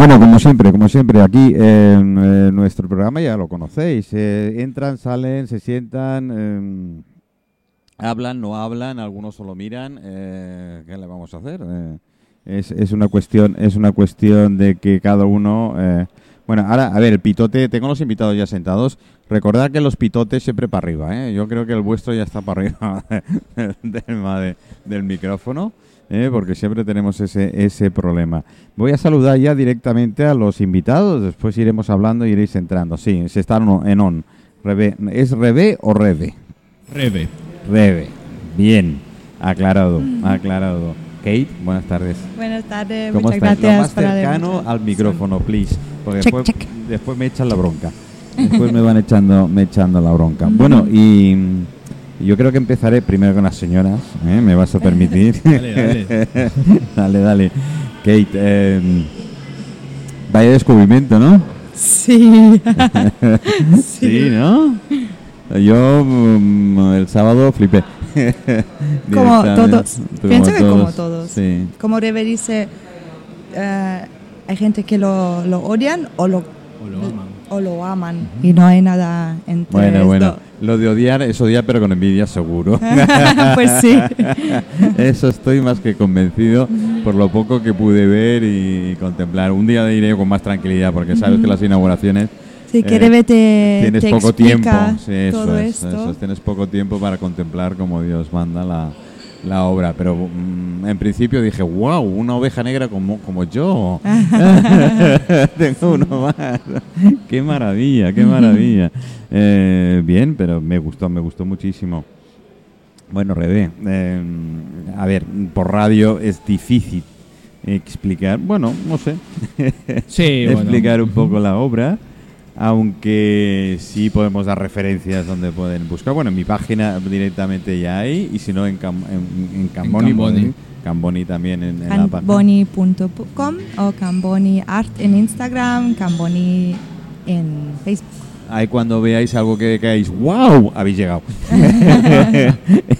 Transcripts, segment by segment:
Bueno, como siempre, como siempre, aquí en nuestro programa ya lo conocéis. eh, entran, salen, se sientan, eh, hablan, no hablan, algunos solo miran. eh, ¿Qué le vamos a hacer? Eh, es, es una cuestión, es una cuestión de que cada uno. eh, bueno, ahora, a ver, el pitote, tengo los invitados ya sentados. Recordad que los pitotes siempre para arriba, ¿eh? Yo creo que el vuestro ya está para arriba del, ma- de- del micrófono, ¿eh? porque siempre tenemos ese, ese problema. Voy a saludar ya directamente a los invitados, después iremos hablando y iréis entrando. Sí, se están en on. Rebe- ¿Es Rebe o Rebe? Rebe. Rebe. Bien, aclarado, aclarado. Kate, buenas tardes. Buenas tardes, ¿Cómo muchas estás? Lo gracias más por haberme cercano al micrófono, please. Porque Check, después, check. después me echan la bronca. Después me van echando, me echando la bronca. Bueno, y yo creo que empezaré primero con las señoras. ¿eh? ¿Me vas a permitir? Dale, dale. dale, dale. Kate, eh, vaya descubrimiento, ¿no? Sí. Sí, ¿no? Yo mm, el sábado flipé. como todos. Como Pienso que como todos. Sí. Como Rebe dice, eh, hay gente que lo, lo odian o lo, O lo aman. O lo aman. Y no hay nada entre Bueno, esto. bueno. Lo de odiar es odiar, pero con envidia seguro. pues sí. Eso estoy más que convencido por lo poco que pude ver y contemplar. Un día iré con más tranquilidad, porque sabes que las inauguraciones Sí, que Eh, Rebe te, tienes te poco tiempo. Sí, eso todo es, esto. eso es, Tienes poco tiempo para contemplar como Dios manda la, la obra. Pero mm, en principio dije, wow, una oveja negra como, como yo. Tengo uno más. qué maravilla, qué maravilla. Eh, bien, pero me gustó, me gustó muchísimo. Bueno, Rebe, eh, a ver, por radio es difícil explicar, bueno, no sé, Sí, bueno. explicar un poco la obra, aunque sí podemos dar referencias donde pueden buscar. Bueno, en mi página directamente ya hay, y si no en, Cam- en, en Camboni, Camboni. Camboni también en, en la página. Camboni.com o Camboni Art en Instagram, Camboni en Facebook. Ahí cuando veáis algo que caéis, ¡wow! Habéis llegado.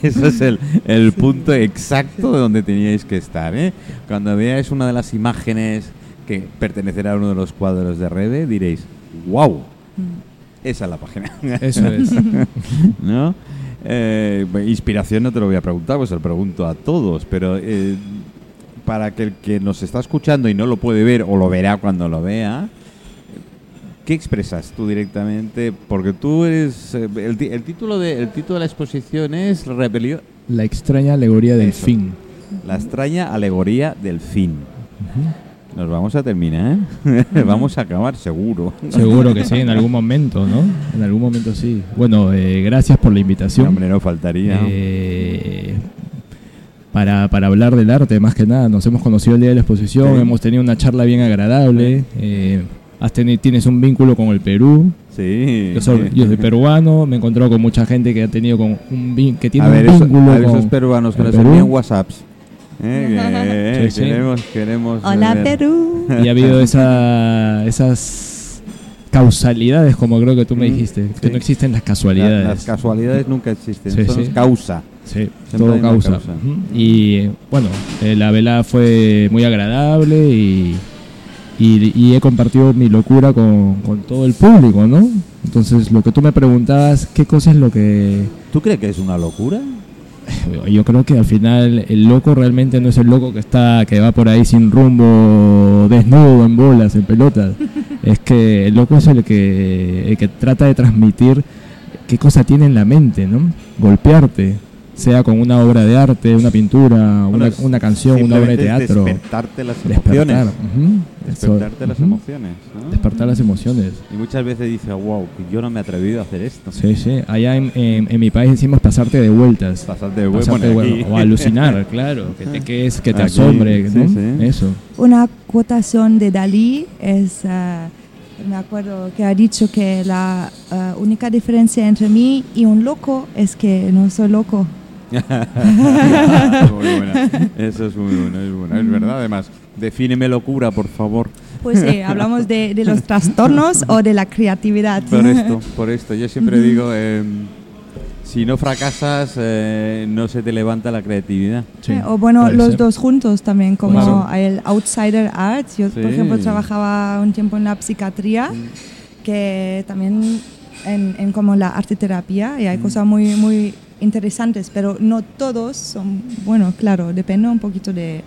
Ese es el, el punto exacto de donde teníais que estar. ¿eh? Cuando veáis una de las imágenes que pertenecerá a uno de los cuadros de Rebe, diréis, ¡wow! Esa es la página. Eso es. ¿No? Eh, inspiración no te lo voy a preguntar, pues se lo pregunto a todos, pero eh, para que el que nos está escuchando y no lo puede ver o lo verá cuando lo vea, ¿qué expresas tú directamente? Porque tú eres... eh, el, título de, el título de la exposición es Rebelión, La extraña alegoría del Eso. fin. la extraña alegoría del fin. Nos vamos a terminar, vamos a acabar seguro. Seguro que sí, en algún momento, ¿no? En algún momento sí. Bueno, eh, gracias por la invitación. Hombre, no faltaría. Eh, para, para hablar del arte, más que nada. Nos hemos conocido el día de la exposición, Sí. hemos tenido una charla bien agradable. eh, has teni- tienes un vínculo con el Perú. Sí. Yo soy, yo soy peruano, me he encontrado con mucha gente que ha tenido con un que tiene a ver, un eso- vínculo a ver con esos peruanos que nos envían WhatsApps. ¿Eh? Que, eh, Sí, sí. Queremos, queremos. Hola ver. Perú. y ha habido esa, esas causalidades, como creo que tú me Mm, dijiste, que no existen las La- casualidades. las casualidades nunca existen, Sí, son sí. causa. Sí, Siempre todo causa. Y bueno, eh, la vela fue muy agradable y, y, y he compartido mi locura con, con todo el público, ¿no? Entonces, lo que tú me preguntabas, ¿qué cosa es lo que... ¿Tú crees que es una locura? Yo creo que al final el loco realmente no es el loco que está que va por ahí sin rumbo, desnudo, en bolas, en pelotas. es que el loco es el que, el que trata de transmitir qué cosa tiene en la mente, ¿no? Golpearte, sea con una obra de arte, una pintura, Bueno, una, una canción, una obra de teatro. Despertarte las Despertar. emociones. ujú, eso, Despertarte las ujú, emociones. ¿no? Despertar las emociones. Y muchas veces dices, wow, yo no me he atrevido a hacer esto. Sí, sí. Allá en, en- en mi país decimos pasarte de vueltas. Pasarte de Pasarte de bueno, huevo, aquí. o alucinar, claro, que te, que es, que te Aquí, asombre, sí, ¿no? sí. Eso. Una quotación de Dalí es, eh, me acuerdo que ha dicho que la eh, única diferencia entre mí y un loco es que no soy loco. Muy buena. Eso es muy bueno, es bueno. Es verdad, además. Defíneme locura, por favor. Pues sí, hablamos de, de los trastornos o de la creatividad. Por esto, por esto. Yo siempre digo, eh, si no fracasas, eh, no se te levanta la creatividad. Sí, Eh, o bueno, los ser. dos juntos también, como Claro. el Outsider Arts. Yo, por Sí. ejemplo, trabajaba un tiempo en la psiquiatría, que también en, en como la arteterapia, y hay cosas muy, muy interesantes, pero no todos son, bueno, claro, depende un poquito de,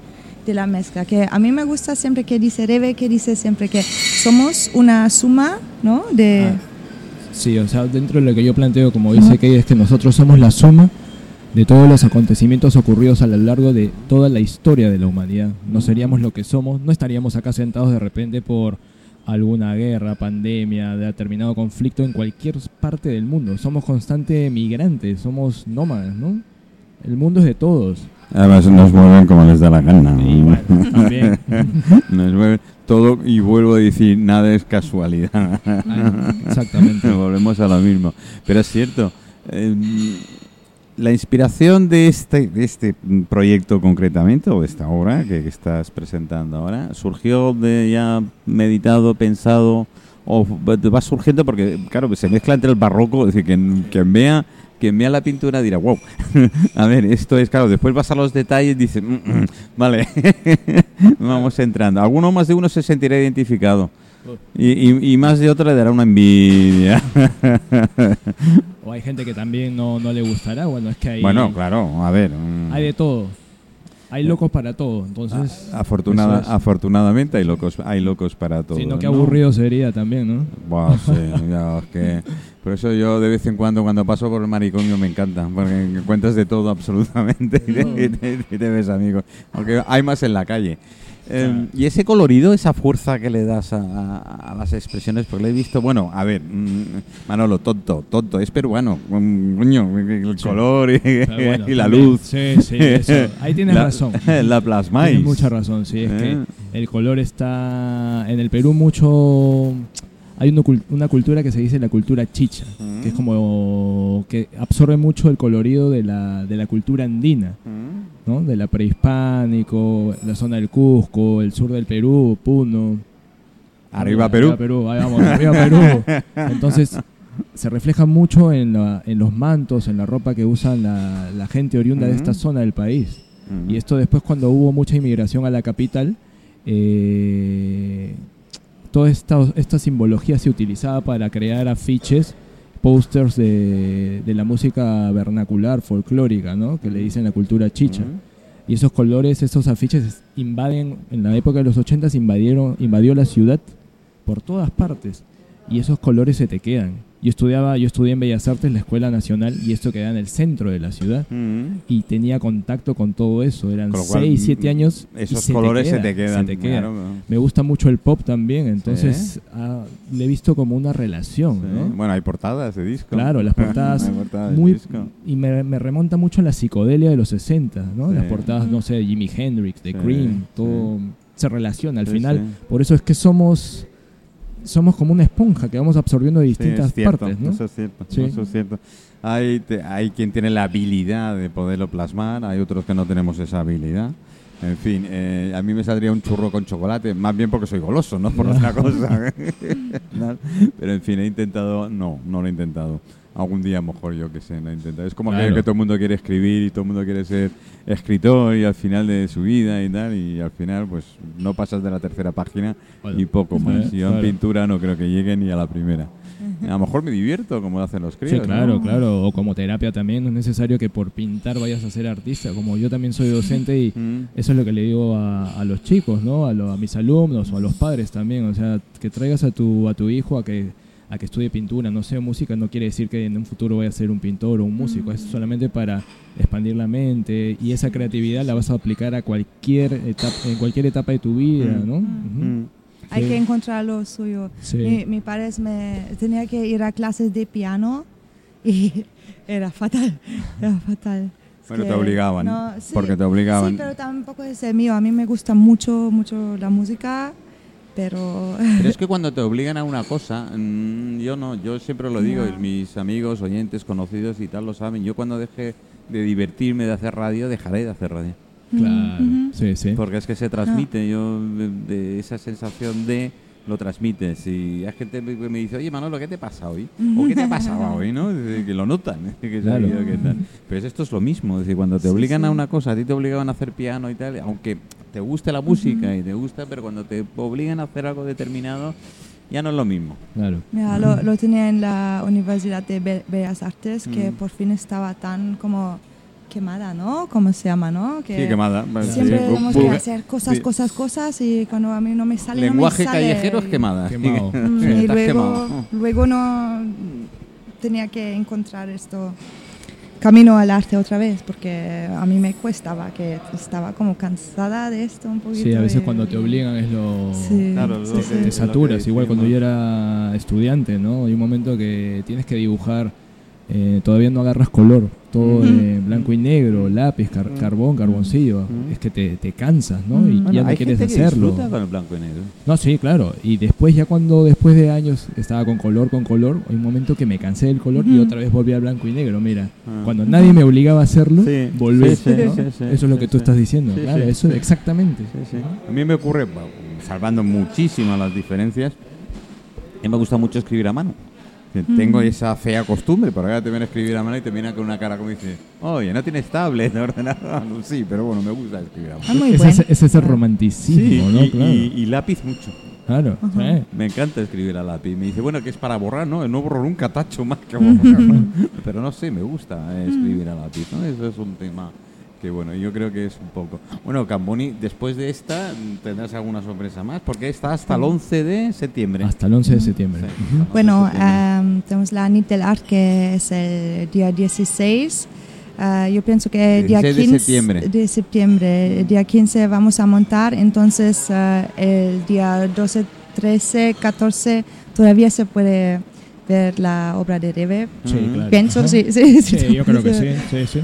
de la mezcla. Que a mí me gusta siempre que dice Rebe, que dice siempre que somos una suma, ¿no? De... Ah, Sí, o sea, dentro de lo que yo planteo, como dice Kay, es que nosotros somos la suma de todos los acontecimientos ocurridos a lo largo de toda la historia de la humanidad. No seríamos lo que somos, no estaríamos acá sentados de repente por alguna guerra, pandemia, determinado conflicto en cualquier parte del mundo. Somos constantes migrantes, somos nómadas, ¿no? El mundo es de todos. Además nos mueven como les da la gana. Bueno, también. Nos mueven todo y vuelvo a decir, nada es casualidad. Exactamente. Volvemos a lo mismo. Pero es cierto, eh, la inspiración de este, de este proyecto concretamente, o de esta obra que, estás presentando ahora, surgió de ya meditado, pensado, o va surgiendo porque, claro, se mezcla entre el barroco, es decir, quien, quien vea quien vea la pintura dirá, wow, a ver, esto es, claro, después vas a los detalles y dices, "Mm, mm, vale, vamos entrando. Alguno más de uno se sentirá identificado. Y, y- y más de otro le dará una envidia. O hay gente que también no, no le gustará. Bueno, es que hay, Bueno, claro, a ver. mm, hay de todo. Hay locos para todo. Entonces, afortunada- es. afortunadamente hay locos, hay locos para todo. si no, qué ¿no? aburrido sería también, ¿no? Buah, sí, ya, es que por eso yo de vez en cuando cuando paso por el manicomio me encanta, porque encuentras de todo absolutamente y te, y te- y te ves amigos, aunque hay más en la calle. Eh, Claro. y ese colorido, esa fuerza que le das a, a- a las expresiones, porque le he visto, bueno, a ver, mm, Manolo, tonto, tonto, es peruano, mm, coño, el Sí. color y, Pero bueno, y la también. luz. Sí, sí, eso. Ahí tienes La- razón. La plasmáis. Tienes mucha razón, sí. Es Eh. que el color está. En el Perú, mucho. Hay una, una cultura que se dice la cultura chicha, que es como. que absorbe mucho el colorido de la, de la cultura andina. Mm. ¿no? De la prehispánico, la zona del Cusco, el sur del Perú, Puno. Arriba Perú. Arriba Perú, ahí vamos, arriba Perú. Entonces, se refleja mucho en, la- en los mantos, en la ropa que usan la, la gente oriunda de esta Ujú. zona del país. Mm. Y esto después cuando hubo mucha inmigración a la capital, eh, toda esta, esta simbología se utilizaba para crear afiches, pósters de, de la música vernacular, folclórica, ¿no? que le dicen la cultura chicha. Y esos colores, esos afiches invaden, en la época de los 80 invadieron, invadió la ciudad por todas partes. Y esos colores se te quedan. Yo estudiaba, yo estudié en Bellas Artes, la Escuela Nacional, y esto queda en el centro de la ciudad. Mm. Y tenía contacto con todo eso. Eran Con lo cual, 6, 7 mm, años. y Esos te colores queda, se te quedan. se te queda. claro, Me gusta mucho el pop también, entonces ah, le he visto como una relación, Sí. ¿no? Bueno, hay portadas de disco. Claro, las portadas portadas muy disco. y me, me remonta mucho a la psicodelia de los 60, ¿no? Sí. Las portadas, no sé, de Jimi Hendrix, de Sí, Cream, todo se relaciona al Sí, final. sí. Por eso es que somos somos como una esponja que vamos absorbiendo de Sí, distintas es cierto, partes, ¿no? Eso es cierto. Sí. Eso es cierto. Hay, te- hay quien tiene la habilidad de poderlo plasmar, hay otros que no tenemos esa habilidad. En fin, eh, a mí me saldría un churro con chocolate, más bien porque soy goloso, no por otra cosa. ¿No? Pero en fin, he intentado, no, no lo he intentado. Algún día a lo mejor yo que sé, lo intentado. Es como que- Claro. que, todo el mundo quiere escribir y todo el mundo quiere ser escritor y al final de su vida y tal, y al final pues no pasas de la tercera página Bueno, y poco más. eh, Yo en pintura no creo que llegue ni a la primera. A lo mejor me divierto como hacen los críos. Sí, claro, ¿no? claro. O como terapia también, no es necesario que por pintar vayas a ser artista. Como yo también soy docente y Mm. eso es lo que le digo a, a los chicos, ¿no? A, lo- a mis alumnos o a los padres también. O sea, que traigas a tu, a tu hijo a que, a que estudie pintura, no sé, música, no quiere decir que en un futuro vaya a ser un pintor o un músico. Es solamente para expandir la mente y esa creatividad la vas a aplicar a cualquier etapa, en cualquier etapa de tu vida, Mm. ¿no? Mm. Hay Sí. que encontrar lo suyo. Sí. Mi, mi padre me tenía que ir a clases de piano y era fatal, era fatal. Que te obligaban, no, sí, porque te obligaban. Sí, pero tampoco es el mío. A mí me gusta mucho, mucho la música, pero Pero es que cuando te obligan a una cosa, mm, yo no, yo siempre lo digo, y mis amigos, oyentes, conocidos y tal lo saben. Yo cuando deje de divertirme de hacer radio, dejaré de hacer radio. Claro, Ujú. sí, sí. Porque es que se transmite yo de, de esa sensación de lo transmites. Y hay gente que me dice, oye Manolo, ¿qué te pasa hoy? ¿O qué te ha pasado hoy? ¿no? Que lo notan. que Claro. que tal. Pero esto es lo mismo. Es decir, cuando te Sí, obligan a una cosa, a ti te obligaban a hacer piano y tal, aunque te guste la música y te gusta, pero cuando te obligan a hacer algo determinado, ya no es lo mismo. Claro. Mira, lo, lo tenía en la Universidad de Be- Bellas Artes, que Mm. por fin estaba tan como quemada, ¿no? ¿Cómo se llama, no? Que Sí, quemada. Siempre sí, tenemos que hacer cosas, cosas, cosas y cuando a mí no me sale, no me Lenguaje sale. callejero es quemada. Quemado. Mm, Sí, y luego, quemado. luego no tenía que encontrar esto camino al arte otra vez porque a mí me cuestaba que estaba como cansada de esto un poquito Sí, a veces cuando te obligan es lo... Sí, Claro, lo sí, que- sí. te lo que saturas. Igual cuando yo era estudiante, ¿no? Hay un momento que tienes que dibujar, eh, todavía no agarras color, todo de blanco y negro, lápiz, car- carbón, carboncillo. Es que te, te cansas, ¿no? Y. Bueno, ya no hay quieres gente hacerlo. disfruta con el blanco y negro. No, sí, claro. Y después, ya cuando después de años estaba con color, con color, hay un momento que me cansé del color y otra vez volví al blanco y negro. Mira, Ah. cuando nadie me obligaba a hacerlo, Sí, volví. sí, sí, ¿no? sí, sí, Eso es lo que tú sí. estás diciendo. Sí, claro, sí, eso exactamente. Sí, sí. A mí me ocurre, salvando muchísimas las diferencias, a mí me gusta mucho escribir a mano. Tengo esa fea costumbre, pero ahora te viene a escribir a mano y te viene con una cara como dice, oye, no tienes tablet, ordenador. Sí, pero bueno, me gusta escribir a mano. Ah, Ese, es, ese es el romanticismo, ¿no? y, claro. y- y lápiz mucho. claro. Me encanta escribir a lápiz. Me dice, bueno, que es para borrar, ¿no? No borro nunca, tacho más que borrar. ¿no? Pero no sé, me gusta eh, escribir a lápiz, ¿no? Eso es un tema que, bueno, yo creo que es un poco... Bueno, Camboni, después de esta, mm, ¿tendrás alguna sorpresa más? Porque está hasta el 11 de septiembre. Hasta el 11 de septiembre. Sí, Ujú. hasta Bueno, septiembre. em, tenemos la Nit del Art que es el día 16. Ah, yo pienso que el día 16 de 15 septiembre. de septiembre, el día 15 vamos a montar, entonces ah, el día 12, 13, 14 todavía se puede ver la obra de Rebe. Sí, Ujú. claro. Pienso, sí, sí, Sí, yo creo que sí, sí, sí.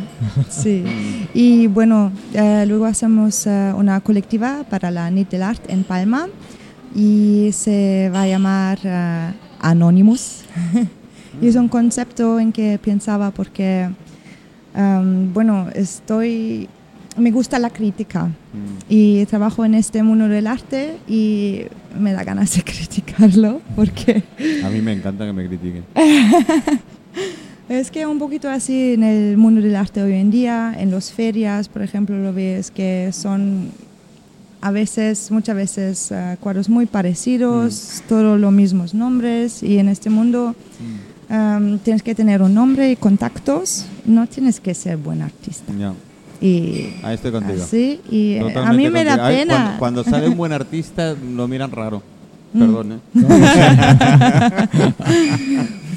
Sí. Y bueno, eh, luego hacemos eh, una colectiva para la Nit del Art en Palma y se va a llamar eh, Anonymous. y es un concepto en que pensaba porque, em, bueno, estoy, me gusta la crítica Mm. y trabajo en este mundo del arte y me da ganas de criticarlo porque A mí me encanta que me critiquen. Es que un poquito así en el mundo del arte hoy en día, en las ferias, por ejemplo, lo ves que son a veces, muchas veces, eh, cuadros muy parecidos, todos los mismos nombres, y en este mundo em, tienes que tener un nombre y contactos, no tienes que ser buen artista. Ya, Y ahí estoy contigo. así, y eh, a Totalmente mí me da contigo. Ay, pena. Cuando, cuando sale un buen artista, lo miran raro. Mm. Perdón, ¿eh? No,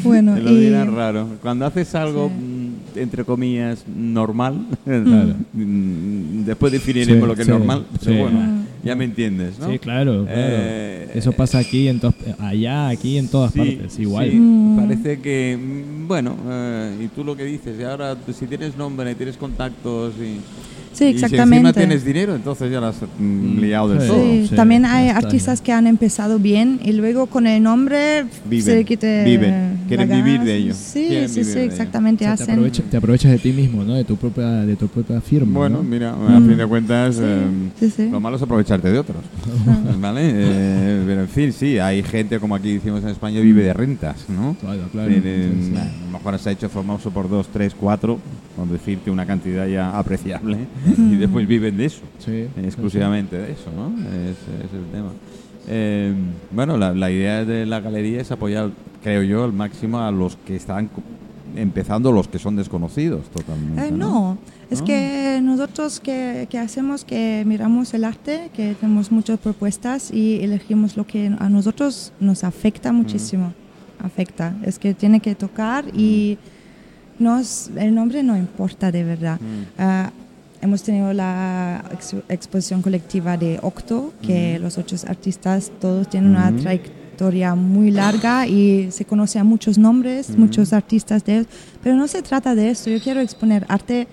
Bueno, lo y- miran raro. Cuando haces algo, Sí. mm, entre comillas, normal, Claro. mm, después definiremos Sí, lo que es sí, normal, pero sí. bueno, Mm. Ya me entiendes, ¿no? Sí, claro, claro. Eh, Eso pasa aquí, en allá, aquí, en todas Sí, partes, igual. sí, Mm. parece que, mm, bueno, eh, y tú lo que dices, y ahora si tienes nombre, tienes contactos y, Sí, y si encima exactamente. tienes dinero, entonces ya lo has mm, Mm, liado del sí. todo. Sí, sí, también hay artistas que han empezado bien y luego con el nombre Viven, se le quite viven, quieren la vivir de ello, Sí, quieren sí, sí, exactamente. O sea, te, hacen, aprovecha- te aprovechas de ti mismo, ¿no? De tu propia, de tu propia firma. Bueno, ¿no? mira, a Mm. fin de cuentas, eh, sí, sí. lo malo es aprovecharte de otros. ¿Vale? Eh, pero en fin, sí, hay gente, como aquí decimos en España, vive de rentas, ¿no? Claro, claro. A lo mejor se ha hecho famoso por dos, tres, cuatro, por decirte una cantidad ya apreciable, y después viven de eso, Sí, exclusivamente de eso, ¿no? Es, es el tema. Eh, bueno, la, la idea de la galería es apoyar, creo yo, al máximo a los que están empezando, los que son desconocidos totalmente. Eh, ¿no? no, es ¿No? que nosotros que, que hacemos, que miramos el arte, que tenemos muchas propuestas y elegimos lo que a nosotros nos afecta muchísimo. Afecta, es que tiene que tocar y nos, el nombre no importa de verdad. Mm. Ah, hemos tenido la ex- exposición colectiva de Octo, que los ocho artistas todos tienen una trayectoria muy larga y se conoce a muchos nombres, muchos artistas de ellos, pero no se trata de esto. Yo quiero exponer arte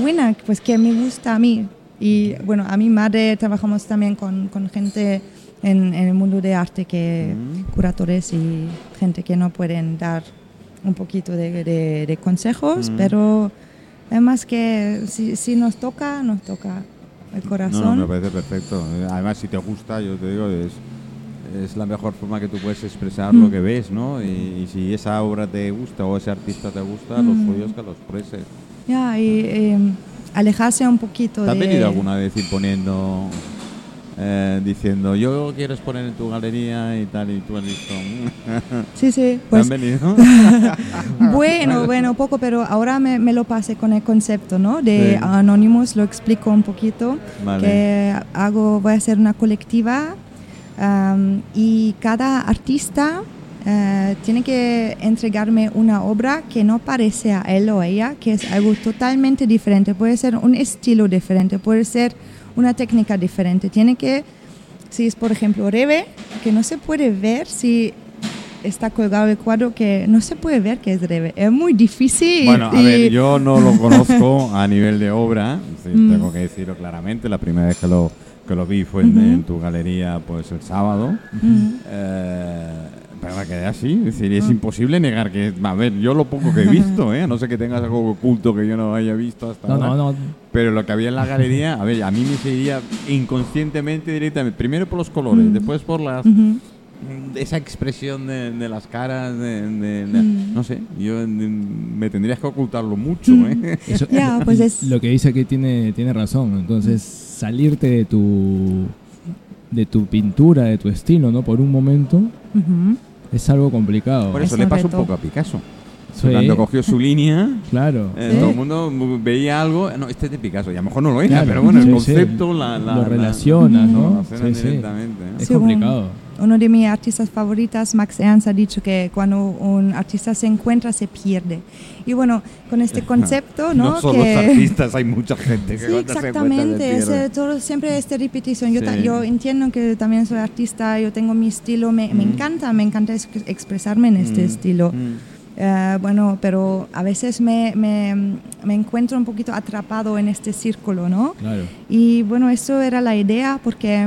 buena, pues que me gusta a mí. Y bueno, a mi madre trabajamos también con, con gente en, en el mundo de arte, que curadores y gente que no pueden dar un poquito de, de- de consejos, pero además que si, si nos toca, nos toca el No, corazón. no, me parece perfecto. Además, si te gusta, yo te digo, es, es la mejor forma que tú puedes expresar Mm. lo que ves, ¿no? Y, y si esa obra te gusta o ese artista te gusta, los Mm. suyos que los expreses. Ya, y eh, alejarse un poquito ¿Te has de... venido alguna vez imponiendo, eh, diciendo, yo quiero exponer en tu galería y tal, y tú has "Mm"? Sí, sí, ¿te pues venido? bueno, bueno, poco, pero ahora me, me lo pasé con el concepto, ¿no? De Sí. Anonymous, lo explico un poquito, Vale. que hago, voy a hacer una colectiva am, y cada artista eh, tiene que entregarme una obra que no parece a él o ella, que es algo totalmente diferente, puede ser un estilo diferente, puede ser una técnica diferente, tiene que, si es por ejemplo Rebe, que no se puede ver si está colgado el cuadro que no se puede ver que es Rebe. Es muy difícil. y- Bueno, a ver, yo no lo conozco a nivel de obra, sí, Mm. tengo que decirlo claramente. La primera vez que lo, que lo vi fue en, tu galería, pues el sábado. Eh, pero me quedé así, es decir, es Ah. imposible negar que, a ver, yo lo poco que he visto, ¿eh? no sé que tengas algo oculto que yo no haya visto hasta No, ahora. no, no. Pero lo que había en la galería, a ver, a mí me seguía inconscientemente directamente, primero por los colores, Mm. después por las Ujú. esa expresión de, de las caras, de, de- de- Mm. no sé, yo mm, me tendrías que ocultarlo mucho, Mm. ¿eh? Eso- Ya, pues es- Lo que dice aquí tiene, tiene razón. Entonces, salirte de tu de tu pintura, de tu estilo, ¿no? Por un momento, es algo complicado. Por Es eso le un pasó un poco a Picasso. Sí, Cuando cogió su línea, claro. eh, Sí. todo el mundo veía algo, no, este es de Picasso, y a lo mejor no lo era, Claro, pero bueno, el sí, concepto, sí. la, la- Lo la- relacionas, lo ¿no? directamente, ¿eh? Es complicado. Uno de mis artistas favoritas, Max Ernst, ha dicho que cuando un artista se encuentra, se pierde. Y bueno, con este concepto, ¿no? No solo que... los artistas, hay mucha gente que Sí, cuando se encuentra se exactamente. es, todo, siempre esta repetición. Yo, Sí. yo entiendo que también soy artista, yo tengo mi estilo, me, me Mm. encanta, me encanta ex- expresarme en este Mm, estilo. mm. Eh, bueno, pero a veces me, me, me encuentro un poquito atrapado en este círculo, ¿no? Claro. Y bueno, eso era la idea porque,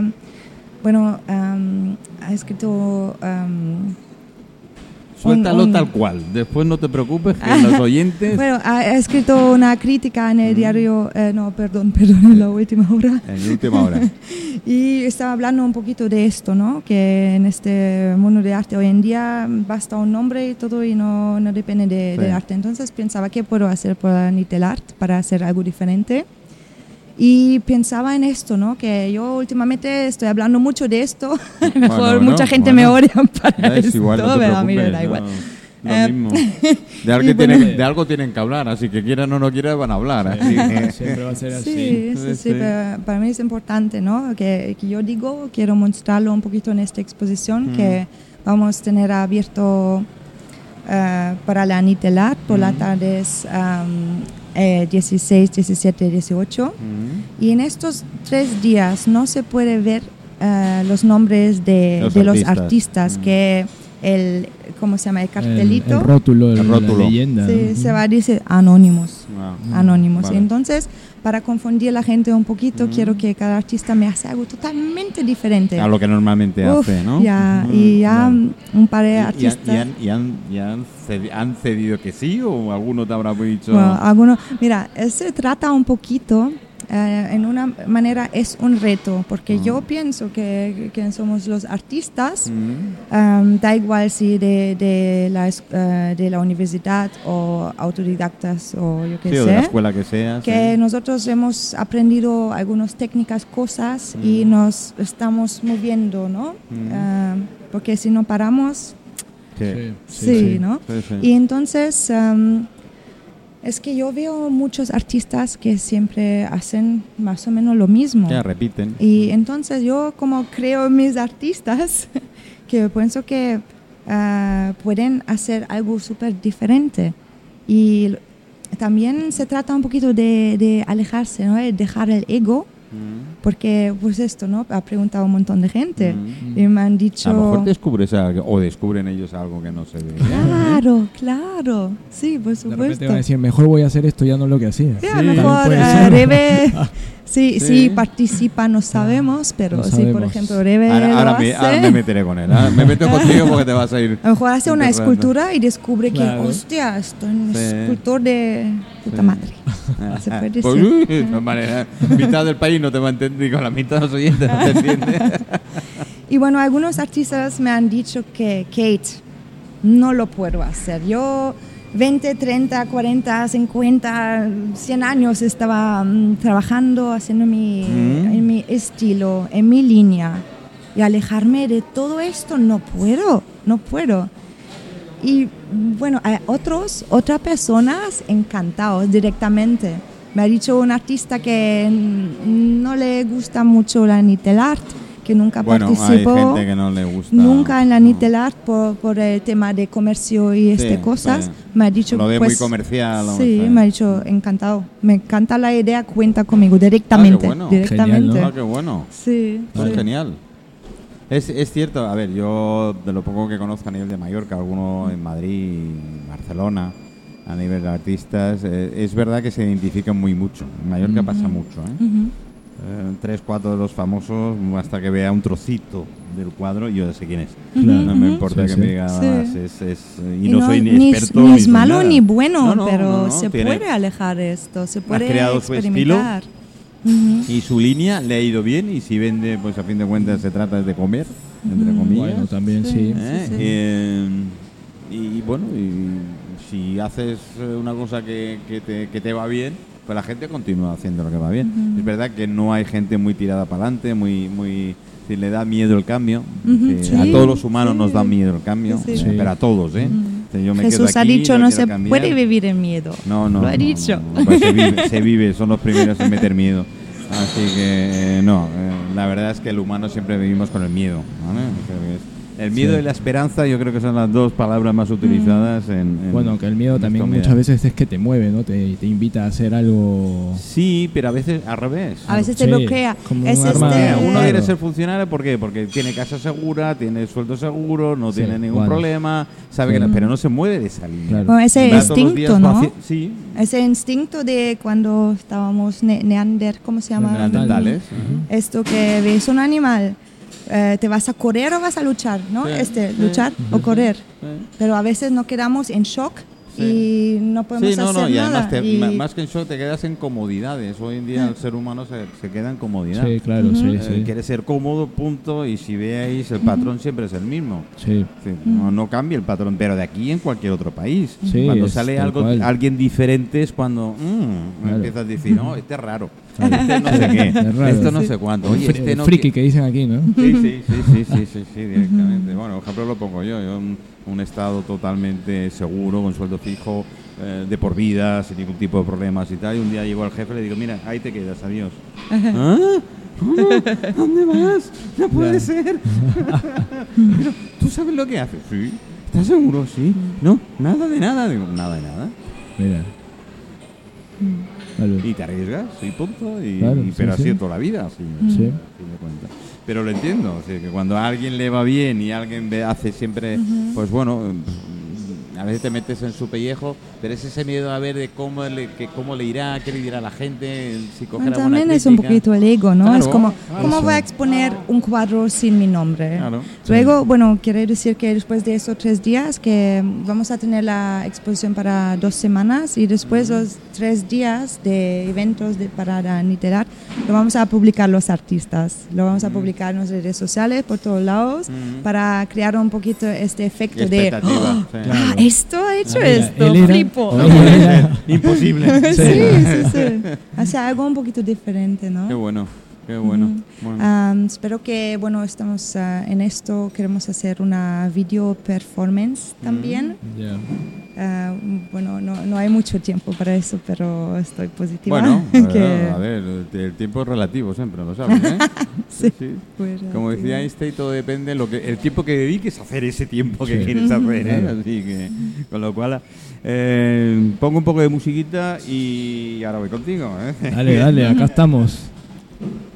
bueno, am, ha escrito... am, Suéltalo un- tal cual, después no te preocupes que los oyentes... bueno, ha, ha escrito una crítica en el Mm. diario, eh, no, perdón, perdón, en la última hora. En la última hora. Y estaba hablando un poquito de esto, ¿no? Que en este mundo de arte hoy en día basta un nombre y todo y no, no depende de, Sí. del arte. Entonces pensaba qué puedo hacer por Nitel Art para hacer algo diferente. Y pensaba en esto, ¿no? Que yo últimamente estoy hablando mucho de esto. A lo mejor Bueno, mucha no, gente bueno. me odia para Es esto, igual, no te pero a mí me preocupes, da igual. no, lo Eh, mismo. De algo, y tienen, bueno. de algo tienen que hablar, así que quieran o no quieran van a hablar. Sí, que- Siempre va a ser así. Sí, sí, Sí, pero para mí es importante, ¿no? Que, que yo digo, quiero mostrarlo un poquito en esta exposición, Mm. que vamos a tener abierto eh, para la Nitelar por las Mm. tardes am, eh, 16, 17, 18. Mm. Y en estos tres días no se puede ver eh, los nombres de, Los de los artistas. artistas, Mm. que el, ¿cómo se llama? El El, cartelito. el rótulo, El la rótulo. leyenda. Sí, se va a decir anónimos Ah, anónimos. Vale. Entonces, para confundir a la gente un poquito, Mm. quiero que cada artista me hace algo totalmente diferente. A lo que normalmente Uf, hace, ¿no? Ya, Mm, y ya un par de ¿Y- y han- artistas. ¿Y, han, y han- y han han cedido que sí o alguno te habrá dicho? Bueno, alguno- mira, se trata un poquito, eh, en una manera es un reto, porque Mm. yo pienso que, que somos los artistas, Mm. um, da igual si de, de, la, eh, de la universidad o autodidactas o yo qué Sí, o sé. de la escuela que sea. que sí. nosotros hemos aprendido algunas técnicas, cosas y Mm. nos estamos moviendo, ¿no? Mm. Porque si no paramos, Sí. Sí, sí, ¿no? Sí, sí. Y entonces am, es que yo veo muchos artistas que siempre hacen más o menos lo mismo. Ya repiten. Y entonces yo como creo mis artistas, que pienso que ah, pueden hacer algo súper diferente. Y también se trata un poquito de, de alejarse, ¿no? De dejar el ego, Mm. porque pues esto, ¿no? Ha preguntado un montón de gente Mm. y me han dicho... A lo mejor descubres algo, o descubren ellos algo que no se ve. Claro, claro, sí, por De repente supuesto. van a decir, mejor voy a hacer esto ya no lo que hacía. Sí, a Sí, lo mejor eh. Rebe, sí, Sí. sí participa, no sabemos, pero No sí, por sabemos. ejemplo, Rebe Ahora, ahora me, hace. ahora me meteré con él. Ahora me meto contigo porque te vas a ir. A lo mejor hace una escultura y descubre Claro. que, hostia, estoy un Sí. escultor de puta Sí. madre. Se puede decir. Pues, uy, de todas maneras, mitad del país no te va a entender, digo, la mitad de los oyentes no te entiende. Y bueno, algunos artistas me han dicho que, Kate, no lo puedo hacer. Yo 20, 30, 40, 50, 100 años estaba mm, trabajando, haciendo mi, Mm. en mi estilo, en mi línea. Y alejarme de todo esto no puedo, no puedo. Y bueno, hay otros, otras personas encantados directamente. Me ha dicho un artista que no le gusta mucho la Nitel Art, que nunca Bueno, hay participó gente que no le gusta. nunca en la no. Nitel Art por, por el tema de comercio y Sí, este cosas. sí. Me ha dicho Lo ve pues, muy comercial. Sí, me ha dicho encantado. Me encanta la idea, cuenta conmigo directamente. Ah, bueno. Directamente. Genial, Ah, qué bueno. Sí, Pues sí. genial. Es, es cierto, a ver, yo de lo poco que conozco a nivel de Mallorca, alguno en Madrid, Barcelona, a nivel de artistas, eh, es verdad que se identifican muy mucho. En Mallorca pasa mucho, ¿eh? Ujú. Eh, tres, cuatro de los famosos, hasta que vea un trocito del cuadro, yo ya sé quién es. Claro. No me importa Sí, que sí. me diga Sí. más, es, es, y, Y no, soy ni, ni, experto. ni es soy malo nada. ni bueno, No, no, pero no, no, se tiene- puede alejar esto, se puede creado su experimentar. Ujú. Y su línea le ha ido bien y si vende, pues a fin de cuentas se trata de comer, entre comillas. Bueno, también Sí. sí. ¿eh? sí. Eh, y bueno, y si haces eh, una cosa que, que te, que te va bien, pues la gente continúa haciendo lo que va bien. Ujú. Es verdad que no hay gente muy tirada para adelante, muy, muy si le da miedo el cambio. Ujú, que sí, a todos los humanos sí. nos da miedo el cambio, Sí, sí. pero a todos, ¿eh? O sea, yo me quedo Jesús ha aquí, dicho no, se cambiar. puede vivir en miedo. No, no. Lo ha no, dicho. no, no, pues se, vive, se vive, son los primeros en meter miedo. Así que, eh, no, eh, la verdad es que el humano siempre vivimos con el miedo. ¿vale? El miedo Sí. y la esperanza yo creo que son las dos palabras más utilizadas en, en- Bueno, que el miedo también muchas veces es que te mueve, ¿no? Te, te invita a hacer algo... Sí, pero a veces al revés. A veces te Sí, bloquea. como Es un arma- este- uno quiere ser funcionario ¿por qué? porque tiene casa segura, tiene sueldo seguro, no Sí, tiene ningún bueno. problema, sabe Sí. que no- pero no se mueve de esa línea. Claro. Bueno, ese instinto, ¿no? Sí, Ese instinto de cuando estábamos ne- neander, ¿cómo se llama? neandertales. Esto que ves un animal, eh, ¿te vas a correr o vas a luchar? ¿no? Sí, Este, sí, luchar o correr. Sí. Pero a veces nos quedamos en shock Sí. y no podemos Sí, no, hacer no, y nada. además te- y- más que en shock te quedas en comodidades. Hoy en día el ser humano se, se queda en comodidad. Sí, claro, sí, Eh, sí. Quiere ser cómodo, punto, y si veis el patrón siempre es el mismo. Sí. Sí, no, no cambia el patrón, pero de aquí en cualquier otro país. Sí, cuando sale algo, cual. alguien diferente es cuando mm, Claro. empiezas a decir, no, este es raro, Claro. este no sé qué, esto no sé cuánto, oye, este no... friki que dicen aquí, ¿no? Sí, sí, sí, sí, sí, sí, sí, directamente. Bueno, por ejemplo lo pongo yo, yo un, un estado totalmente seguro, con sueldo fijo, eh, de por vida, sin ningún tipo de problemas y tal. Y un día llego al jefe y le digo, mira, ahí te quedas, adiós. ¿Ah? ¿Cómo? ¿Dónde vas? No puede ser. Pero, ¿tú sabes lo que haces? Sí. ¿Estás seguro? Sí. No, nada de nada. Digo, nada de nada. Mira. Claro. Y te arriesgas, y punto. Y, Claro, y- sí, pero sí. así es toda la vida, Sí. Pero lo entiendo, o sea, que cuando a alguien le va bien y alguien ve- hace siempre, pues bueno, a veces te metes en su pellejo, pero es ese miedo a ver de cómo le, que, cómo le irá, qué le dirá la gente, si cogerá buena También es un poquito el ego, ¿no? Claro, es como, claro. ¿cómo voy a exponer un cuadro sin mi nombre? Claro. Luego, bueno, quiere decir que después de esos tres días, que vamos a tener la exposición para dos semanas y después los tres días de eventos de, para la Niterat, lo vamos a publicar los artistas. Lo vamos a publicar en las redes sociales por todos lados Mm. para crear un poquito este efecto de... "Oh, sí. Ah, esto ha hecho Ah, mira, esto, él era- flipo. No era- ser, imposible. sí, sí, sí. O sea, algo un poquito diferente, ¿no? Qué bueno, qué bueno. Ujú. Bueno. Am, espero que, bueno, estamos ah, en esto, queremos hacer una video performance también. Ya. Ah, bueno, no, no hay mucho tiempo para eso, pero estoy positiva. Bueno, que a ver, el, tiempo es relativo siempre, lo sabes, ¿eh? Sí. Sí. pues, Como decía sí. Einstein, todo depende lo que el tiempo que dediques a hacer ese tiempo que Sí. quieres hacer, ¿eh? Así que, con lo cual, eh, pongo un poco de musiquita y ahora voy contigo, ¿eh? Dale, dale, acá estamos.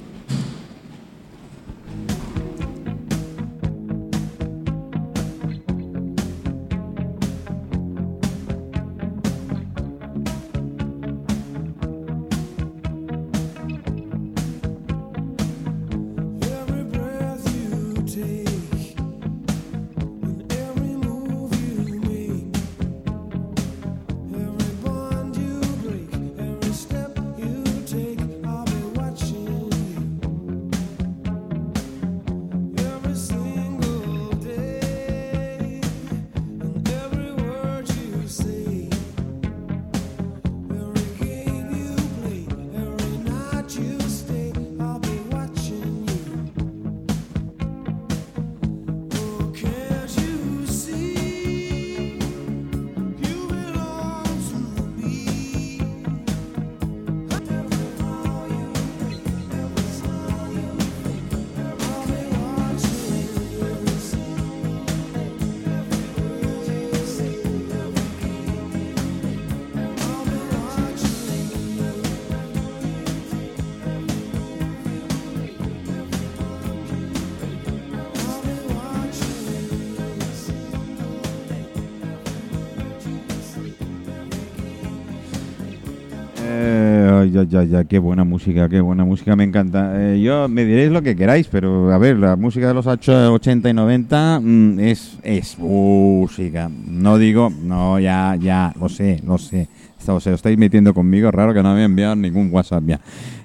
ya, ya, qué buena música, qué buena música, me encanta. Eh, yo me diréis lo que queráis, pero a ver, la música de los ocho- 80 y 90 mm, es, es música. No digo, no, ya, ya, lo sé, lo sé. Esto- Os estáis metiendo conmigo, raro que no me había enviado ningún WhatsApp ya.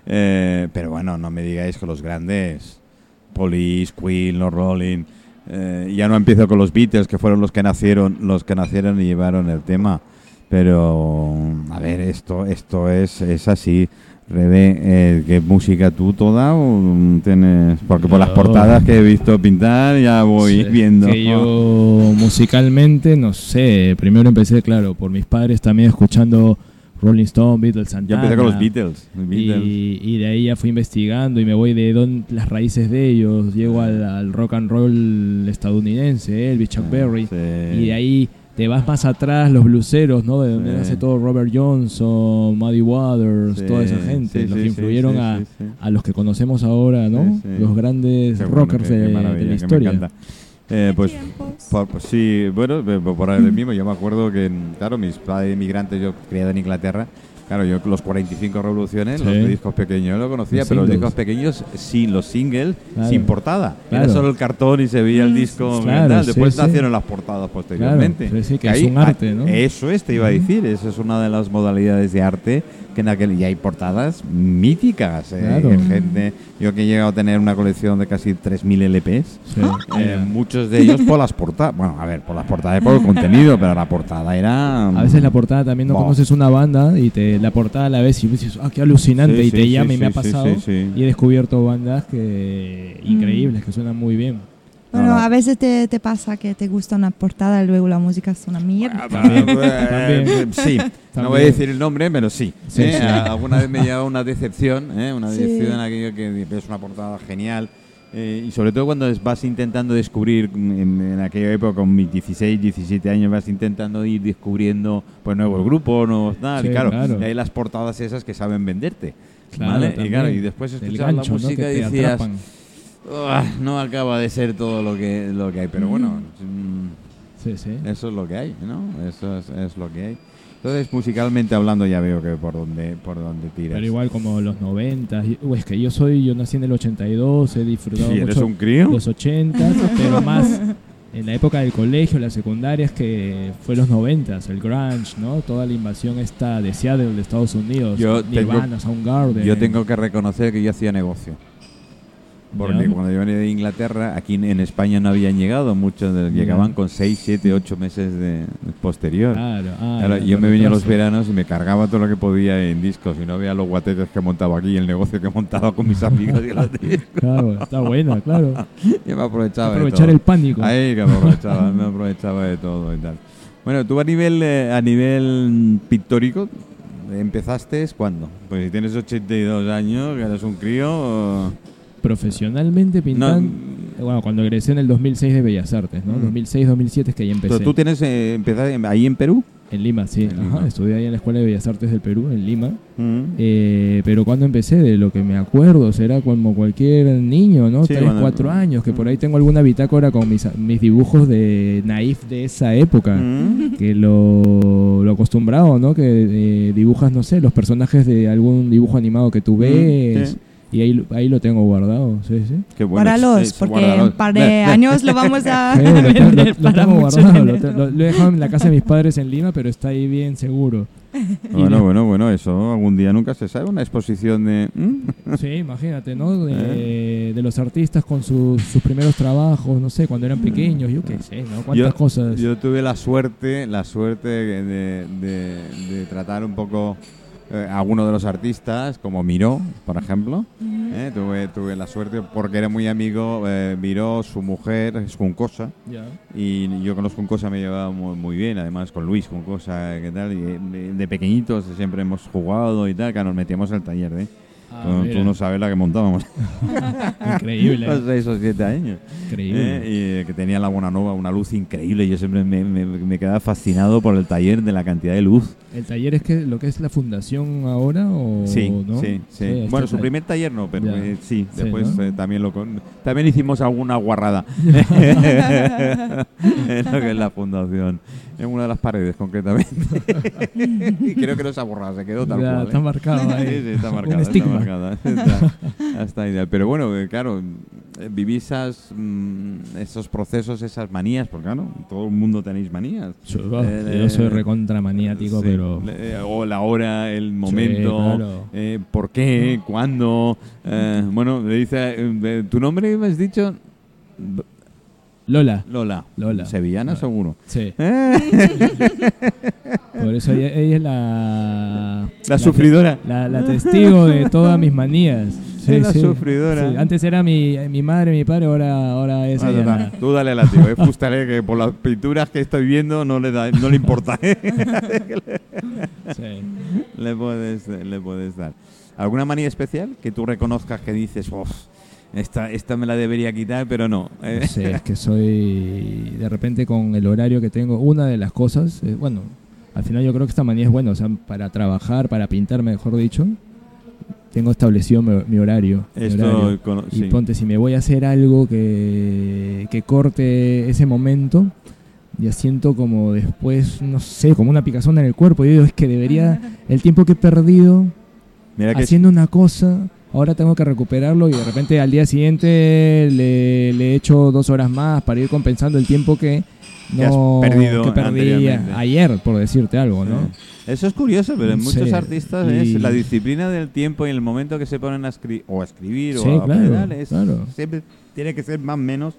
Eh, pero bueno, no me digáis que los grandes, Police, Queen, los Rolling, eh, ya no empiezo con los Beatles, que fueron los que nacieron, los que nacieron y llevaron el tema. Pero, a ver, esto, esto es, es así. Rebe, eh, ¿qué música tú toda o tienes? Porque por las portadas que he visto pintar ya voy Sí, viendo. Que yo musicalmente, no sé, primero empecé, claro, por mis padres también escuchando Rolling Stone, Beatles, Yo Santana. empecé con los Beatles. los Beatles. Y, y de ahí ya fui investigando y me voy de don, las raíces de ellos. Llego al, al rock and roll estadounidense, Elvis, Chuck Berry. Sí. Y de ahí te vas más atrás, los bluseros, ¿no? De donde Sí. nace todo Robert Johnson, Muddy Waters, Sí, toda esa gente. sí, los sí, que influyeron sí, a, sí, sí. a los que conocemos ahora, ¿no? Sí, sí. Los grandes bueno, rockers de, la me historia. encanta. Eh, pues, por- pues sí, bueno, eh, por el mismo, yo me acuerdo que, claro, mis padres inmigrantes, yo criado en Inglaterra, claro, yo los 45 revoluciones, Sí. los discos pequeños lo conocía, Los pero los discos pequeños, sin los singles, Claro. sin portada. Era solo el cartón y se veía el disco. Claro, sí, Después sí. nacieron las portadas posteriormente. Que ahí- es un arte, ¿no? Eso es, te iba a decir, eso es una de las modalidades de arte que en aquel y hay portadas míticas. eh, Claro. gente, yo que he llegado a tener una colección de casi 3.000 LPs. Sí. Eh, Eh, muchos de ellos por las portadas. Bueno, a ver, por las portadas y por el contenido, pero la portada era. a veces la portada también no conoces una banda y te la portada la ves y dices, ah, qué alucinante, Sí, y sí, te sí, llama y sí, me ha pasado. sí, sí. Y he descubierto bandas que increíbles, que suenan muy bien. Bueno, No, no. a veces te, te pasa que te gusta una portada y luego la música es una mierda. También, Eh, también. Sí, no También. voy a decir el nombre, pero sí. Sí, Eh, sí. Alguna vez me lleva una decepción, ¿eh? una Sí. decepción aquello que es una portada genial. eh, y sobre todo cuando vas intentando descubrir, mm, en, en aquella época con mis 16, 17 años, vas intentando ir descubriendo pues nuevos grupos, nuevos tal. Sí, y claro, claro. y hay las portadas esas que saben venderte. Claro, ¿vale? Y, claro, y después escuchar la ¿no? música que y te decías, atrapan. "Uah, no acaba de ser todo lo que, lo que hay. Pero bueno, mm, Sí, sí. eso es lo que hay, ¿no? Eso es, es lo que hay. Entonces, musicalmente hablando, ya veo que por dónde, por dónde tiras. Pero igual como los 90. y- uy, es que yo soy, yo nací en el 82, he disfrutado Sí, eres mucho un crío. los 80, pero más en la época del colegio, las secundarias, que fue los 90, el grunge, ¿no? Toda la invasión esta de Seattle, de Estados Unidos, Yo Nirvana, tengo- Soundgarden. Yo tengo que reconocer que yo hacía negocio. Porque Ya. cuando yo venía de Inglaterra, aquí en- España no habían llegado, muchos llegaban con 6, 7, 8 meses de, posterior. Claro, ah, Claro, yo me venía los veranos y me cargaba todo lo que podía en discos y no veía los guatetes que montaba aquí, el negocio que montaba con mis amigos y los discos. Claro, está buena, claro. Yo me aprovechaba de Aprovechar todo. el pánico. Ahí que me aprovechaba, me aprovechaba de todo y tal. Bueno, tú a nivel eh, a nivel pictórico empezaste cuándo? Pues si tienes 82 años, que eres un crío, o- Profesionalmente pintando. Bueno, cuando egresé en el 2006 de Bellas Artes, ¿no? Mm. 2006-2007 es que ahí empecé. pero tú tienes eh, empezaste en- ahí en Perú. En Lima, sí. En Ajá, Lima. estudié ahí en la Escuela de Bellas Artes del Perú, en Lima. Eh, pero cuando empecé, de lo que me acuerdo, será como cualquier niño, ¿no? Sí, Tres, cuatro años, que por ahí tengo alguna bitácora con mis, mis dibujos de naif de esa época. Que lo, lo acostumbrado, ¿no? Que eh, dibujas, no sé, los personajes de algún dibujo animado que tú ves. sí. Y ahí, ahí lo tengo guardado, sí, sí. Qué bueno. Guárdalos, Sí, sí, porque en un par de años lo vamos a Sí, lo, tengo- lo- vender lo para tengo mucho guardado, lo, lo- lo he dejado en la casa de mis padres en Lima, pero está ahí bien seguro. Bueno, bueno, bueno, eso algún día nunca se sabe. Una exposición de. ¿Mm? Sí, imagínate, ¿no? De, de los artistas con sus, sus primeros trabajos, no sé, cuando eran pequeños, yo qué sé, ¿no? Cuántas Yo- cosas. Yo tuve la suerte, la suerte de, de- de tratar un poco eh, a alguno de los artistas, como Miró, por ejemplo. Eh, tuve, tuve la suerte porque era muy amigo eh, Miró, su mujer es Juncosa. Ya. Y yo con los Juncosa me llevaba muy, muy bien, además con Luis Juncosa, ¿qué tal? Y eh, de, de pequeñitos siempre hemos jugado y tal, que nos metíamos al taller, ¿eh? Ah, tú, tú no sabes la que montábamos. Increíble, Los seis o siete años. increíble. Eh, y eh, que tenía la Buena Nova una luz increíble. Yo siempre me, me- me quedaba fascinado por el taller de la cantidad de luz ¿El taller es que lo que es la fundación ahora o Sí, no? sí, sí. este bueno, su primer taller no, pero eh, sí, Sí, después ¿no? eh, también lo con- también hicimos alguna guarrada lo que es la fundación, en una de las paredes concretamente. y creo que no se ha borrado, se quedó tal Ya, cual. está ¿eh? marcado ahí. Sí, sí, está marcada, está marcada. Está, está ideal. Pero bueno, eh, claro, eh, vivís esas, mm, esos procesos, esas manías, porque claro, todo el mundo tenéis manías. Yo, Eh, yo soy recontra maniático, Sí, pero... o la hora, el momento, claro. eh, por qué, cuándo. bueno, le dice, ¿tu nombre me has dicho? Lola, Lola. Lola. Sevillana, Lola. seguro. sí. Eh, Por eso ella, ella es la... La sufridora. La, la testigo de todas mis manías. Sí, Es la sí. sufridora. Sí, Antes era mi, mi madre, mi padre, ahora, ahora es Bueno, ella. tú dale la tío, eh, que por las pinturas que estoy viendo no le da, no le importa. eh. Sí. le puedes, le puedes dar. ¿Alguna manía especial que tú reconozcas que dices, "Uf, esta, esta me la debería quitar, pero no? eh"? No sé, es que soy de repente con el horario que tengo, una de las cosas, eh, bueno, al final yo creo que esta manía es buena, o sea, para trabajar, para pintar, mejor dicho, tengo establecido mi, mi horario. mi Esto, horario. con- Y sí. ponte, si me voy a hacer algo que, que corte ese momento, ya siento como después, no sé, como una picazón en el cuerpo. Y digo, es que debería, el tiempo que he perdido Mira que haciendo una cosa, ahora tengo que recuperarlo y de repente al día siguiente le, le echo dos horas más para ir compensando el tiempo que has perdido que perdí ayer, por decirte algo, ¿no? Eso es curioso, pero en Sí, muchos artistas y- es la disciplina del tiempo y el momento que se ponen a, escri- o a escribir Sí, o a claro, pedal, es- claro. siempre tiene que ser más o menos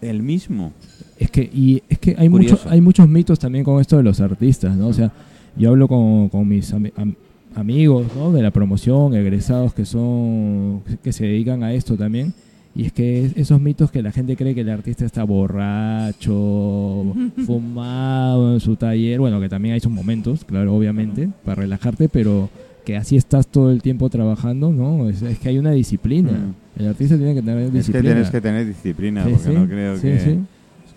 el mismo. Es que, y es que hay, muchos hay muchos mitos también con esto de los artistas, ¿no? O sea, yo hablo con, con mis ami- am- amigos, ¿no? De la promoción, egresados que son, que se dedican a esto también. Y es que es- esos mitos que la gente cree que el artista está borracho, fumado en su taller, bueno, que también hay sus momentos, claro, obviamente, para relajarte, pero que así estás todo el tiempo trabajando, ¿no? Es, es que hay una disciplina. Mm. El artista tiene que tener Es que disciplina. tienes que tener disciplina, Sí, porque sí, no creo sí, que...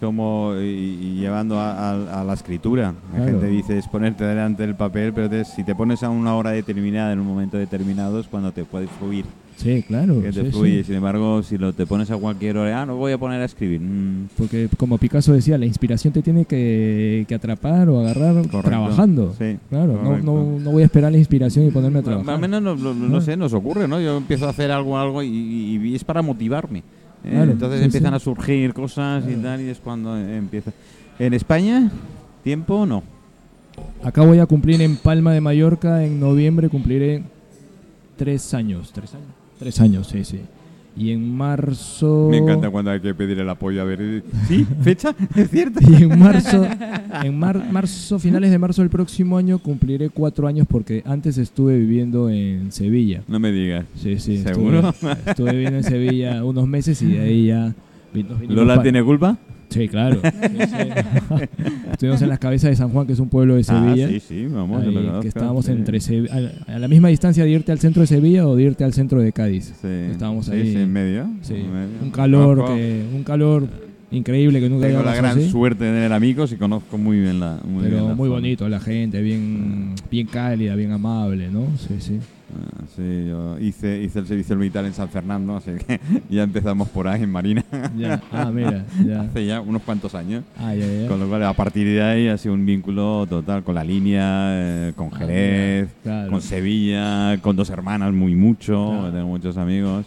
sí. Como y, y llevando a, a- a la escritura. La Claro. gente dice es ponerte delante del papel, pero te- si te pones a una hora determinada en un momento determinado es cuando te puedes fluir. Sí, claro. Que te sí, sí. fluye. Sin embargo, si lo te pones a cualquier hora, ah, no voy a poner a escribir. mm, Porque como Picasso decía, la inspiración te tiene que, que atrapar o agarrar Correcto. trabajando. Sí, claro, no, no, no voy a esperar la inspiración y ponerme a trabajar. Al menos no, no- no Ah. sé, nos ocurre, ¿no? Yo empiezo a hacer algo, algo y, y- y es para motivarme. ¿Eh? Claro, Entonces sí, empiezan sí. a surgir cosas y tal y es cuando empieza. ¿En España? ¿Tiempo no? Acá voy a cumplir en Palma de Mallorca, en noviembre cumpliré tres años. ¿Tres años? Tres años, sí, sí. Y en marzo... Me encanta cuando hay que pedir el apoyo. A ver, ¿sí? ¿Fecha? ¿Es cierto? Y en marzo, en mar- marzo, finales de marzo del próximo año cumpliré cuatro años porque antes estuve viviendo en Sevilla. No me digas. Sí, sí. ¿Seguro? Estuve, estuve viviendo en Sevilla unos meses y de ahí ya... nos ¿Lola pa- tiene culpa? Sí, claro. Estuvimos en las cabezas de San Juan, que es un pueblo de Sevilla. Ah, sí, sí, vamos. ahí, lo que estábamos sí. entre Sevi- a, a la misma distancia de irte al centro de Sevilla o de irte al centro de Cádiz. Sí, estábamos ahí. sí, en medio. Sí, en medio. un calor que un calor increíble que nunca Tengo la gran así, suerte de tener amigos y conozco muy bien la. Muy bien pero la muy zona. bonito la gente, bien bien cálida, bien amable, ¿no? Sí, sí. Ah, sí, yo hice, hice el servicio militar en San Fernando, así que ya empezamos por ahí en Marina. Ya. Ah, mira, ya. Hace ya unos cuantos años. Ah, ya, ya. Con lo cual, a partir de ahí ha sido un vínculo total con la línea, eh, con Ah, Jerez, claro. con Sevilla, con dos hermanas muy mucho, Claro. tengo muchos amigos.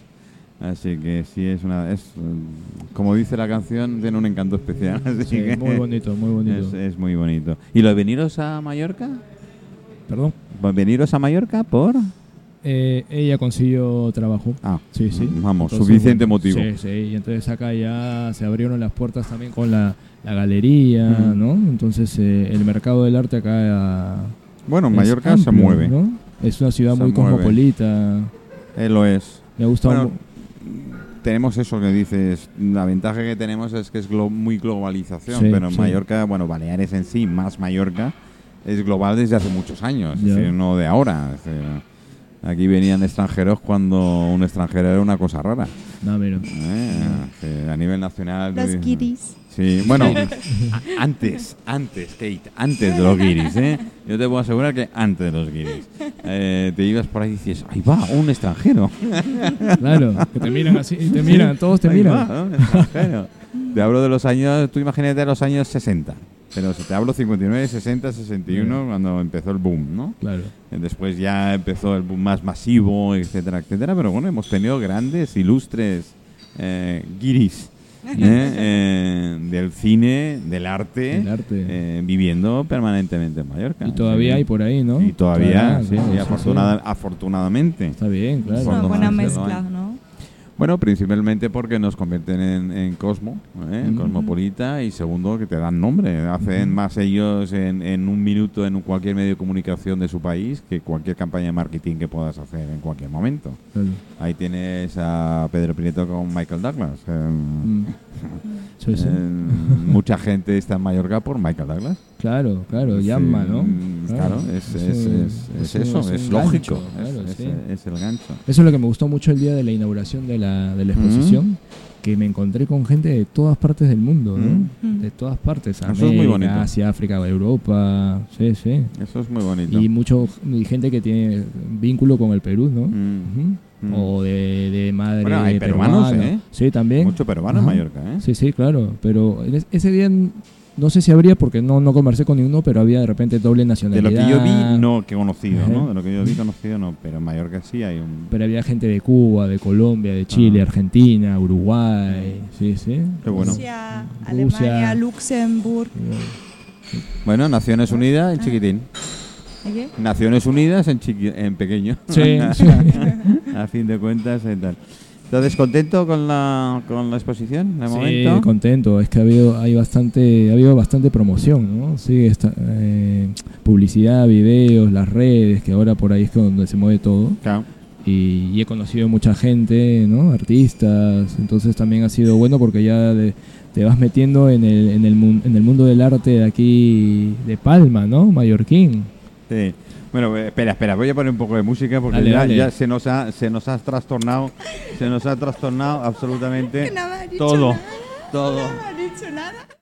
Así que sí, es una. Es, como dice la canción, tiene un encanto especial. Así Sí, que muy bonito, muy bonito. Es, es muy bonito. ¿Y lo de veniros a Mallorca? Perdón. ¿Veniros a Mallorca por...? Eh, ella consiguió trabajo. Ah, Sí, sí. Vamos, Entonces, suficiente bueno, motivo. Sí, sí. Y entonces acá ya se abrieron las puertas también con la, la galería, Mm. ¿no? Entonces eh, el mercado del arte acá ah, Bueno, Mallorca se mueve. ¿no? Es una ciudad Se muy mueve. cosmopolita. Eh, lo es. Me gusta Bueno, tenemos eso que dices. La ventaja que tenemos es que es glo- muy globalización, Sí, pero sí. Mallorca, bueno, Baleares en sí, más Mallorca, es global desde hace muchos años, es decir, no de ahora. es decir, Aquí venían extranjeros cuando un extranjero era una cosa rara. No, mira. ¿eh? A nivel nacional. Los guiris. Sí, bueno, antes, antes, Kate, antes de los guiris, ¿eh? Yo te puedo asegurar que antes de los guiris. Eh, te ibas por ahí y dices, ahí va, un extranjero. Claro, que te miran así, y te miran, todos te Ahí miran. va, un extranjero. te hablo de los años, tú imagínate de los años 60. Pero si te hablo 59, 60, 61, cuando empezó el boom, ¿no? Claro. Eh, Después ya empezó el boom más masivo, etcétera, etcétera. Pero bueno, hemos tenido grandes, ilustres eh, guiris ¿eh? Eh, del cine, del arte, eh, viviendo permanentemente en Mallorca. Y todavía Sí. hay por ahí, ¿no? Y todavía, Claro, sí, claro, y sí, afortunada- afortunadamente. Está bien, Es claro. una Cuando buena mezcla. ¿no? Bueno, principalmente porque nos convierten en, en Cosmo, ¿eh? en Mm. Cosmopolita, y segundo, que te dan nombre. Hacen más ellos en, en un minuto en cualquier medio de comunicación de su país que cualquier campaña de marketing que puedas hacer en cualquier momento. Claro. Ahí tienes a Pedro Prieto con Michael Douglas. Eh, Mm. Sí, sí. eh, mucha gente está en Mallorca por Michael Douglas. Claro, claro, Sí, llama, ¿no? mm, Claro, es, Eso- es, es- es eso es lógico. gancho, claro, sí. es el gancho. Eso es lo que me gustó mucho el día de la inauguración de la, de la exposición, que me encontré con gente de todas partes del mundo, ¿no? Mm. De todas partes, Eso es muy América, bonito. Asia, África, Europa, sí, sí. Eso es muy bonito. Y mucho y gente que tiene vínculo con el Perú, ¿no? Mm. Ujú. Mm. O de, de madre Bueno, hay peruanos, peruana. ¿eh? Sí, también. Mucho peruano en Ajá. Mallorca, ¿eh? Sí, sí, claro. Pero en es- ese día no sé si habría, porque no, no conversé con ninguno, pero había de repente doble De nacionalidad. lo que yo vi, no que he conocido, ¿no? De lo que yo vi conocido, no. Pero en Mallorca sí hay un... Pero había gente de Cuba, de Colombia, de Chile, Ah. Argentina, Uruguay. Sí, sí. Qué bueno. Rusia, Rusia. Alemania, Luxemburgo. Bueno, Naciones Unidas en chiquitín. ¿Y qué? Naciones Unidas en, chiqui- en pequeño. Sí, sí. A fin de cuentas y tal. Entonces, ¿contento con la, con la exposición de Sí, momento? contento. Es que ha habido, hay bastante, ha habido bastante promoción, ¿no? Sí, está, eh, publicidad, videos, las redes, que ahora por ahí es donde se mueve todo. Claro. Y, y he conocido mucha gente, ¿no? Artistas. Entonces también ha sido bueno porque ya de- te vas metiendo en el, en, el, en el mundo del arte de aquí, de Palma, ¿no? Mallorquín. Sí. Bueno, eh, espera, espera, voy a poner un poco de música porque Dale, ya, dale. ya se nos ha se nos ha trastornado, se nos ha trastornado absolutamente Que no me ha dicho todo, nada. todo. No me ha dicho nada.